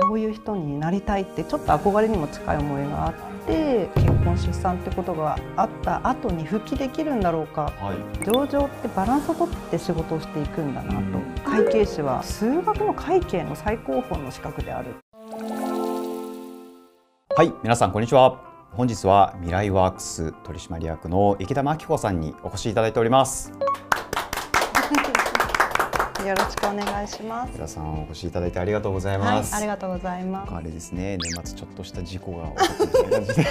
こういう人になりたいってちょっと憧れにも近い思いがあって結婚出産ってことがあった後に復帰できるんだろうか、はい、上場ってバランスをとって仕事をしていくんだなと、会計士は数学の会計の最高峰の資格である。はい。皆さんこんにちは。本日は未来ワークス取締役の池田真紀子さんにお越しいただいておりますよろしくお願いします。皆さんお越しいただいてありがとうございます。はい、ありがとうございます。あれですね、年末ちょっとした事故が起こって感じで。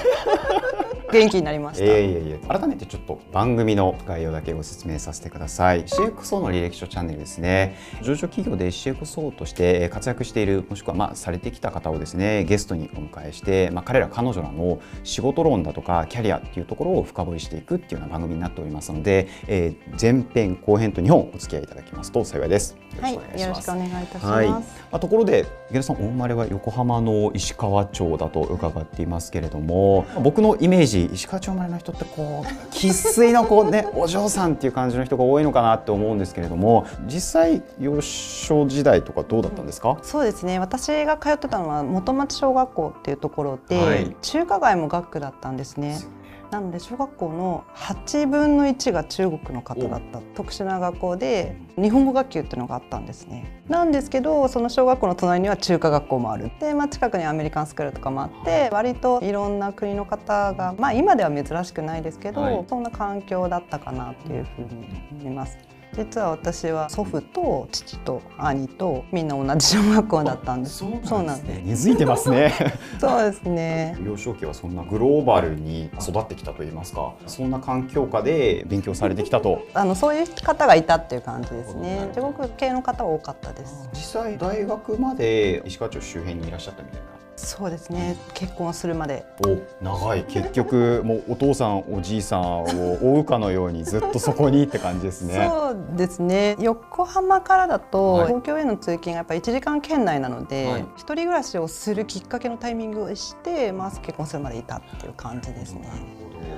元気になりました。いやいやいや、改めてちょっと番組の概要だけご説明させてください。CXO の履歴書チャンネルですね。上場企業で CXO として活躍している、もしくはまあされてきた方をですね、ゲストにお迎えして、まあ彼ら彼女らの仕事論だとかキャリアっていうところを深掘りしていくっていうような番組になっておりますので、えー、前編後編と2本お付き合いいただきますと幸いです。はい、よろしくお願いいたします。はい、まあ、ところで池田さんお生まれは横浜の石川町だと伺っていますけれども、僕のイメージ石川町生まれの人ってこう生粋のこうね お嬢さんっていう感じの人が多いのかなって思うんですけれども、実際幼少時代とかどうだったんですか？そうですね。私が通ってたのは元町小学校っていうところで、はい、中華街も学区だったんですね。なので小学校の8分の1が中国の方だった特殊な学校で日本語学級っていうのがあったんですね。なんですけどその小学校の隣には中華学校もあるで、まあ、近くにアメリカンスクールとかもあって割といろんな国の方がまあ今では珍しくないですけど、はい、そんな環境だったかなっていうふうに思います。実は私は祖父と父と兄とみんな同じ小学校だったんです。そうなんです、ね。根付いてますね。そうですね。幼少期はそんなグローバルに育ってきたと言いますか、そんな環境下で勉強されてきたと。あのそういう方がいたっていう感じですね。中国系の方多かったです。実際大学まで石川町周辺にいらっしゃったみたいな。そうですね。結婚するまで。お長い。結局もうお父さんおじいさんを追うかのようにずっとそこにって感じですね。そうですね。横浜からだと、東京への通勤がやっぱり1時間圏内なので、はい、一人暮らしをするきっかけのタイミングをして、まあ、結婚するまでいたっていう感じですね。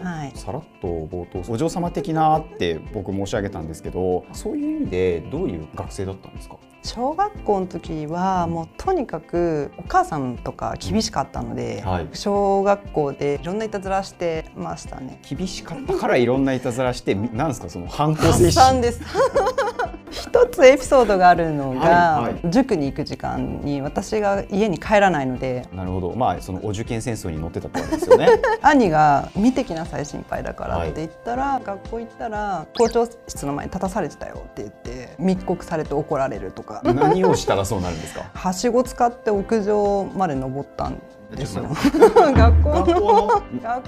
はい、さらっと冒頭お嬢様的なって僕申し上げたんですけどそういう意味でどういう学生だったんですか？小学校の時はもうとにかくお母さんとか厳しかったので、はい、小学校でいろんないたずらしてましたね。厳しかったからいろんないたずらしてなんですかその反抗精神。です一つエピソードがあるのが、はいはい、塾に行く時間に私が家に帰らないのでなるほど。まあそのお受験戦争に乗ってたってわけですよね。兄が見てきなさい心配だからって言ったら、はい、学校行ったら校長室の前に立たされてたよって言って密告されて怒られるとか。何をしたらそうなるんですか？はしご使って屋上まで登ったんですよ。学校の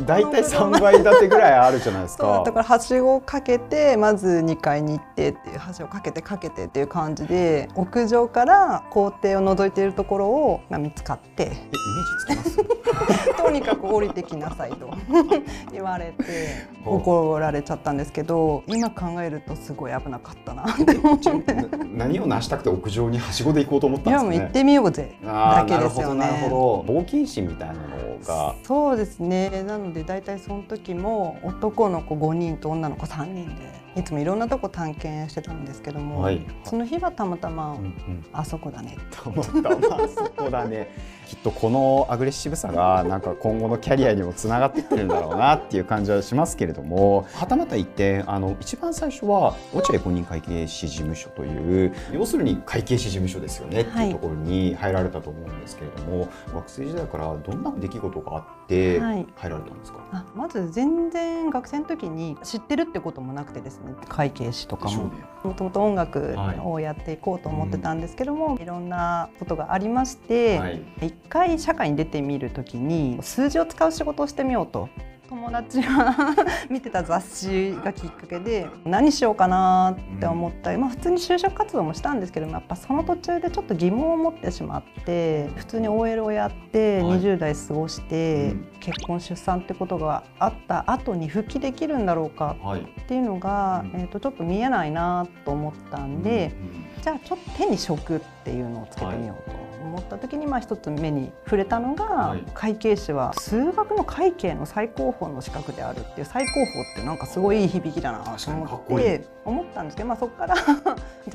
大体三倍立てぐらいあるじゃないですか。だからはしごをかけてまず二階に行ってっていうはしごかけてかけてっていう感じで屋上から校庭を覗いているところをが見つかって。えイメージつきます？とにかく降りてきなさいと 言われて怒られちゃったんですけど今考えるとすごい危なかったなって思って何を成したくて屋上にはしごで行こうと思ったんですか、ね、いやもう行ってみようぜだけですよね。なるほど冒険心みたいなのが。そうですね。なので大体その時も男の子5人と女の子3人でいつもいろんなとこ探検してたんですけども、はい、その日はたまたま、うんうん、あそこだね。たまたまあそこだね。きっとこのアグレッシブさがなんか今後のキャリアにもつながっていってるんだろうなっていう感じはしますけれどもはたまた一点あの一番最初は落合公認会計士事務所という要するに会計士事務所ですよねっていうところに入られたと思うんですけれども、はい、学生時代からどんな出来事があって入られたんですか、はい、まず全然学生の時に知ってるってこともなくてですね。会計士とかも。もともと音楽をやっていこうと思ってたんですけども、はい、いろんなことがありまして、はい、一回社会に出てみる時に数字を使う仕事をしてみようと友達が 見てた雑誌がきっかけで何しようかなって思ったり、まあ、普通に就職活動もしたんですけどもやっぱその途中でちょっと疑問を持ってしまって普通に OL をやって20代過ごして、結婚出産ってことがあった後に復帰できるんだろうかっていうのが、えー、とちょっと見えないなと思ったんで、じゃあちょっと手に職っていうのをつけてみようと。思った時にまあ一つ目に触れたのが、会計士は数学の会計の最高峰の資格であるっていう最高峰ってなんかすごいいい響きだなと思って思ったんですけど、まあ、そこから じゃ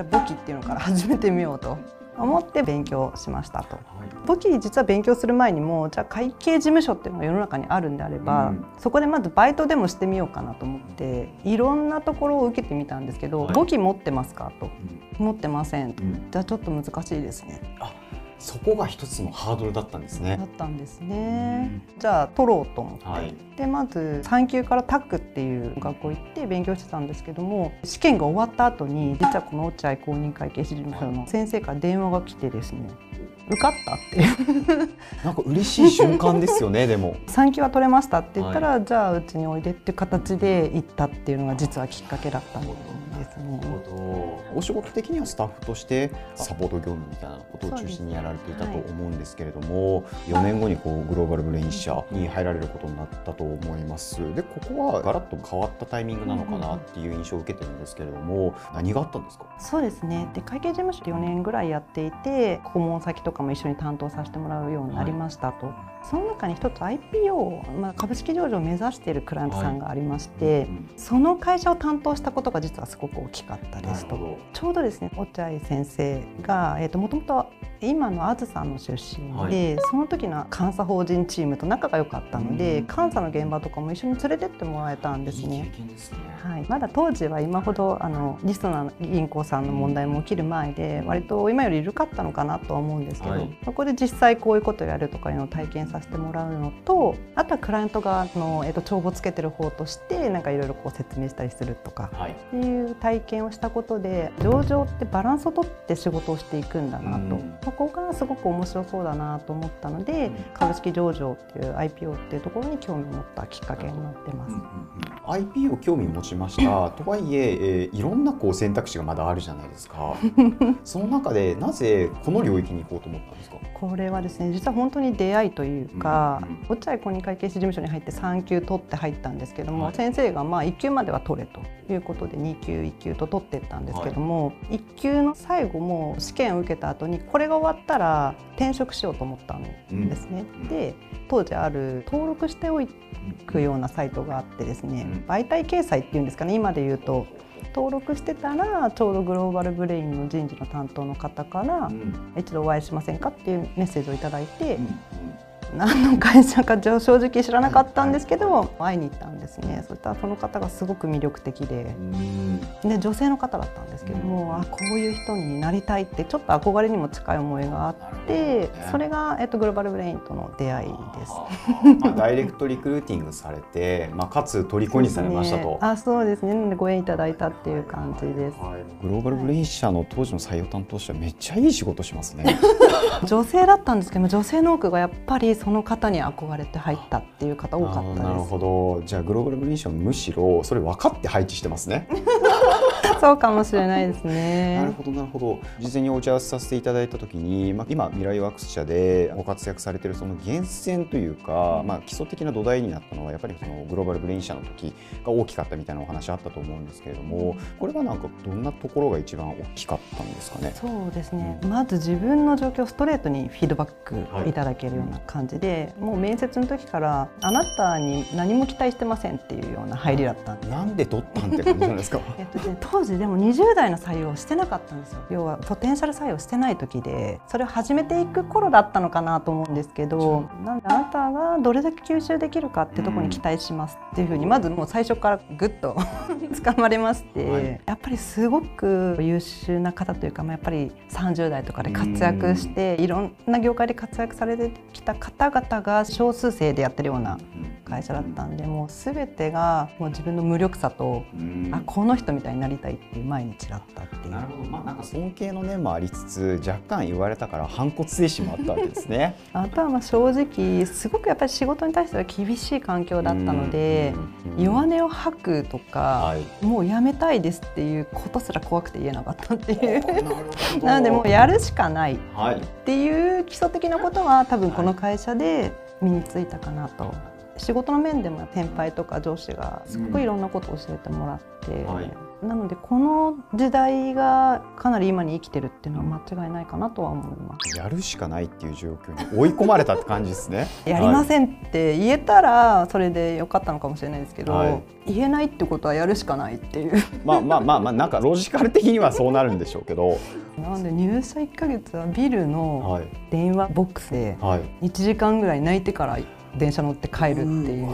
あ簿記っていうのから始めてみようと。思って勉強しましたと。簿記実は勉強する前にもじゃあ会計事務所っていうのが世の中にあるんであれば、うん、そこでまずバイトでもしてみようかなと思っていろんなところを受けてみたんですけど、簿記持ってますか？と、うん、持ってません、うん、じゃあちょっと難しいですね。あそこが一つのハードルだったんですね。だったんですね。じゃあ取ろうと思って、はい、でまず産級からタックっていう学校行って勉強してたんですけども試験が終わった後に実はこの落合公認会計士事務所の先生から電話が来てですね。受かったっていう。なんか嬉しい瞬間ですよねでも。産級は取れましたって言ったら、はい、じゃあうちにおいでっていう形で行ったっていうのが実はきっかけだったんですね。お仕事的にはスタッフとしてサポート業務みたいなことを中心にやられていたと思うんですけれども、はい、4年後にこうグローバルブレイン社に入られることになったと思います。でここはガラッと変わったタイミングなのかなっていう印象を受けてるんですけれども、何があったんですか？そうですね。で会計事務所4年ぐらいやっていて顧問先とかも一緒に担当させてもらうようになりましたと。はい。その中に一つ IPO、まあ、株式上場を目指しているクライアントさんがありまして、はい。その会社を担当したことが実はすごく大きかったですと。ちょうどですね落合先生がもともと今のあずさんの出身で、はい、その時の監査法人チームと仲が良かったので、監査の現場とかも一緒に連れてってもらえたんですね。いいすね。はい、まだ当時は今ほどあのリストな銀行さんの問題も起きる前で割と今より緩かったのかなとは思うんですけど、はい、そこで実際こういうことをやるとかいうのを体験させてもらうのとあとはクライアント側の、えーと、帳簿つけてる方としてなんかいろいろ説明したりするとか、はい、っていう体験をしたことで上場ってバランスをとって仕事をしていくんだなと、そこがすごく面白そうだなと思ったので、株式上場っていう IPO っていうところに興味を持ったきっかけになってます。うんうんうん、IPO 興味持ちました。とはいええー、いろんなこう選択肢がまだあるじゃないですか。その中でなぜこの領域に行こうと思ったんですか？これはですね実は本当に出会いというか、落合公認会計士事務所に入って3級取って入ったんですけども、はい、先生がまあ1級までは取れということで2級1級と取っていったんですけども、はい、1級の最後も試験を受けた後にこれが終わったら転職しようと思ったんですね。うん、で当時ある登録しておくようなサイトがあってですね、媒体掲載っていうんですかね今で言うと登録してたらちょうどグローバルブレインの人事の担当の方から、一度お会いしませんかっていうメッセージを頂いて、何の会社か正直知らなかったんですけど会いに行ったんですね。そしたらその方がすごく魅力的で。で女性の方だったんですけどもあこういう人になりたいってちょっと憧れにも近い思いがあってそれが、えっと、グローバルブレインとの出会いです。まあ、ダイレクトリクルーティングされて、まあ、かつ虜にされましたと。ね、あそうですね。ご縁いただいたっていう感じです。はい、グローバルブレイン社の当時の採用担当者めっちゃいい仕事しますね。女性だったんですけど女性の多くがやっぱりその方に憧れて入ったっていう方多かったです。なるほど。じゃあグローバルブリーションむしろそれ分かって配置してますね。そうかもしれないですね。なるほどなるほど。事前にお打ち合わせさせていただいたときに、まあ今未来ワークス社でご活躍されているその源泉というか、まあ基礎的な土台になったのはやっぱりそのグローバルブレイン社の時が大きかったみたいなお話あったと思うんですけれども、これはなんかどんなところが一番大きかったんですかね？そうですね。うん、まず自分の状況をストレートにフィードバックいただけるような感じで、はい、もう面接の時からあなたに何も期待してませんっていうような入りだったんでなんで取ったんって感じなんですか？えっと、ね、当時でも20代の採用してなかったんですよ。要はポテンシャル採用してない時でそれを始めていく頃だったのかなと思うんですけどなんであなたがどれだけ吸収できるかってとこに期待しますっていうふうにまずもう最初からぐっと 掴まれまして、はい、やっぱりすごく優秀な方というか、まあ、やっぱり30代とかで活躍していろんな業界で活躍されてきた方々が少数生でやってるような会社だったんでもう全てがもう自分の無力さとあこの人みたいになりたいっていう毎日だったっていう。なるほど。まあなんか尊敬の念もありつつ若干言われたから反骨精神もあったわけですね。あとはまあ正直すごくやっぱり仕事に対しては厳しい環境だったので弱音を吐くとか、はい、もうやめたいですっていうことすら怖くて言えなかったっていう。なのでもうやるしかない。っていう基礎的なことは多分この会社で身についたかなと。仕事の面でも先輩とか上司がすごくいろんなことを教えてもらって、うんはい。なのでこの時代がかなり今に生きてるっていうのは間違いないかなとは思います。やるしかないっていう状況に追い込まれたって感じですね。やりませんって言えたらそれでよかったのかもしれないですけど、はい、言えないってことはやるしかないっていう。まあまあまあまあなんかロジカル的にはそうなるんでしょうけど。なんで入社1か月はビルの電話ボックスで1時間ぐらい泣いてから電車乗って帰るっていう。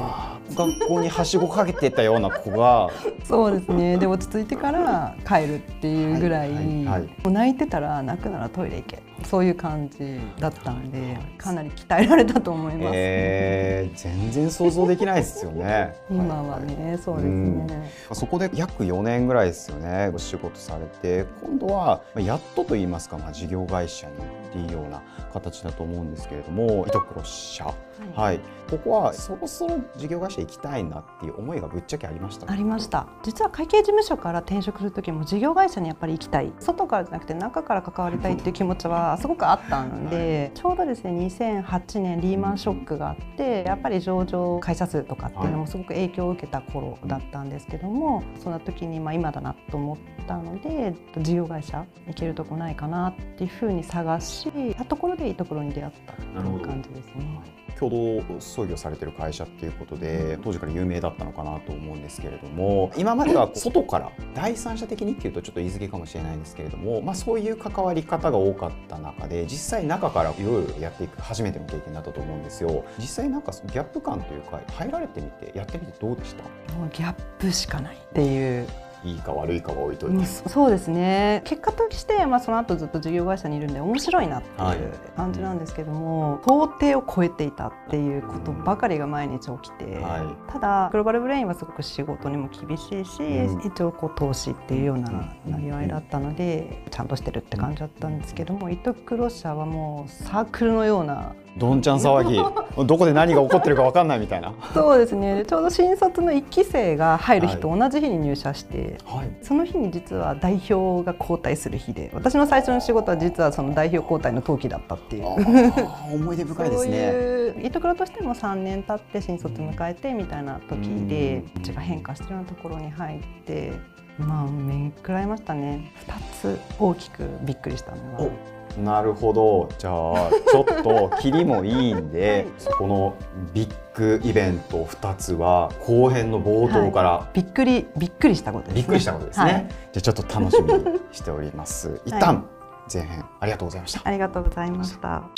学校にはしごかけてたような子が。そうですね。で落ち着いてから帰るっていうぐらい、はいはいはい、もう泣いてたら泣くならトイレ行け。そういう感じだったんでかなり鍛えられたと思います、えー、全然想像できないですよね。今はね、はい、そうですね、そこで約4年ぐらいですよねお仕事されて。今度はやっとと言いますか、まあ、事業会社にっていうような形だと思うんですけれども糸黒社、はい、はい、ここはそろそろ事業会社行きたいなっていう思いがぶっちゃけありました。ありました。実は会計事務所から転職する時も事業会社にやっぱり行きたい。外からじゃなくて中から関わりたいっていう気持ちは すごくあったので、はい、ちょうどですね2008年リーマンショックがあってやっぱり上場会社数とかっていうのもすごく影響を受けた頃だったんですけども、はい、そんな時にまあ今だなと思ったので事業会社行けるとこないかなっていうふうに探したところでいいところに出会ったという感じですね。共同創業されてる会社っていうことで当時から有名だったのかなと思うんですけれども今までは外から第三者的にっていうとちょっと言い過ぎかもしれないんですけれども、まあ、そういう関わり方が多かった中で実際中からいろいろやっていく初めての経験だったと思うんですよ。実際なんかギャップ感というか入られてみてやってみてどうでした？もうギャップしかないっていういいか悪いかは置いといて、そうですね。結果として、まあ、その後ずっと事業会社にいるんで面白いなっていう感じなんですけども、はい、想定を超えていたっていうことばかりが毎日起きて、はい、ただグローバルブレインはすごく仕事にも厳しいし、うん、一応こう投資っていうようななりわいだったので、ちゃんとしてるって感じだったんですけども糸黒社はもうサークルのようなどんちゃん騒ぎ。どこで何が起こってるか分かんないみたいな。そうですね。ちょうど新卒の1期生が入る日と同じ日に入社して、はい、その日に実は代表が交代する日で私の最初の仕事は実はその代表交代の登記だったっていう。思い出深いですね。そういう糸黒としても3年経って新卒迎えてみたいな時でうちが変化してるようなところに入ってまあ面食らいましたね。2つ大きくびっくりしたのは。なるほど。じゃあちょっと切りもいいんで、そこのビッグイベント2つは後編の冒頭から、はい、びっくりびっくりしたことです、ね、びっくりしたことですね、はい、じゃあちょっと楽しみにしております。一旦前編ありがとうございました。ありがとうございました